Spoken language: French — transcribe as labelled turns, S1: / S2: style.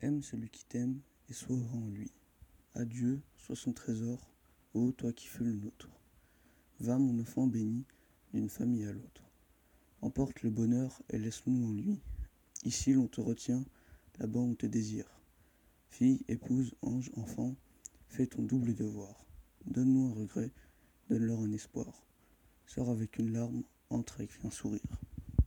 S1: Aime celui qui t'aime et sois en lui. Adieu, sois son trésor, ô toi qui fus le nôtre. Va, mon enfant béni, d'une famille à l'autre. Emporte le bonheur et laisse-nous en lui. Ici l'on te retient, là-bas on te désire. Fille, épouse, ange, enfant, fais ton double devoir. Donne-nous un regret, donne-leur un espoir. Sors avec une larme, entre avec un sourire.